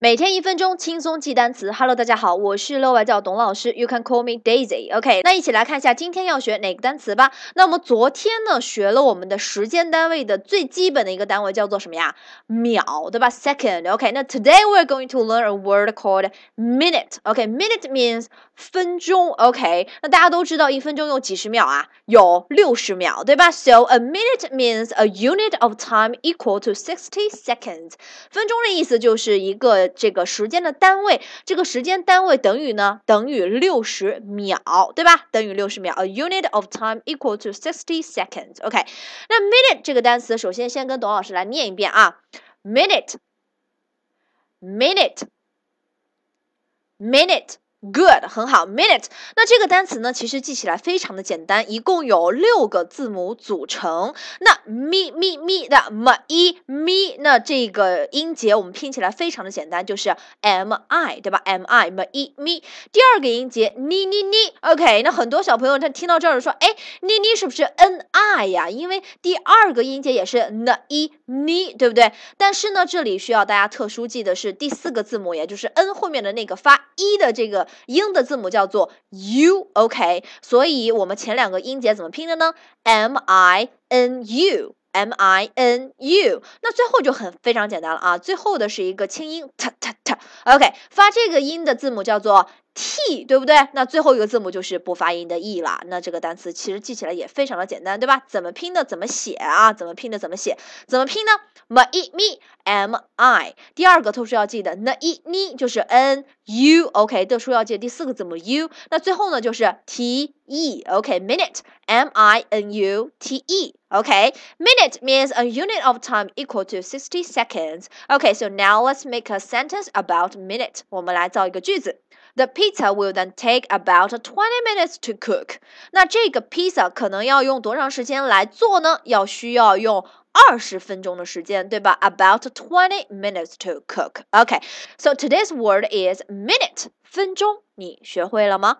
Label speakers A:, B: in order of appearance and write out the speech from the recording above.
A: 每天一分钟轻松记单词。Hello，大家好，我是乐外教董老师，You can call me Daisy。OK，那一起来看一下今天要学哪个单词吧。那我们昨天呢学了我们的时间单位的最基本的一个单位叫做什么呀？秒，对吧？Second。OK，那 Today we're going to learn a word called minute。OK，minute means 分钟。OK，那大家都知道一分钟有几十秒啊？有六十秒，对吧？So a minute means a unit of time equal to sixty seconds。分钟的意思就是一个。这个时间的单位，这个时间单位等于呢？等于六十秒，对吧？等于六十秒。A unit of time equal to sixty seconds. OK，那 minute 这个单词，首先先跟董老师来念一遍啊，minute，minute，minute。Good，很好。Minute，那这个单词呢，其实记起来非常的简单，一共有六个字母组成。那 mi mi mi 的 m i mi，那这个音节我们拼起来非常的简单，就是 m i，对吧？m i m i mi。第二个音节 ni ni ni。OK，那很多小朋友他听到这儿说，哎，ni ni 是不是 n i 呀？因为第二个音节也是 n i ni，对不对？但是呢，这里需要大家特殊记的是第四个字母，也就是 n 后面的那个发 i 的这个。英的字母叫做 u，OK，所以我们前两个音节怎么拼的呢？m i n u，m i n u，那最后就很非常简单了啊，最后的是一个轻音 t t t，OK，发这个音的字母叫做。t 对不对？那最后一个字母就是不发音的 e 了。那这个单词其实记起来也非常的简单，对吧？怎么拼的？怎么写啊？怎么拼的？怎么写？怎么拼呢？m i mi m i。第二个特殊要记的 n i ni 就是 n u OK。特殊要记第四个字母 u。那最后呢就是 t e OK。minute m i n u t e OK。minute means a unit of time equal to sixty seconds. OK. So now let's make a sentence about minute. 我们来造一个句子。 The pizza will then take about twenty minutes to cook。那这个 pizza 可能要用多长时间来做呢？要需要用二十分钟的时间，对吧？About twenty minutes to cook. Okay, so today's word is minute，分钟。你学会了吗？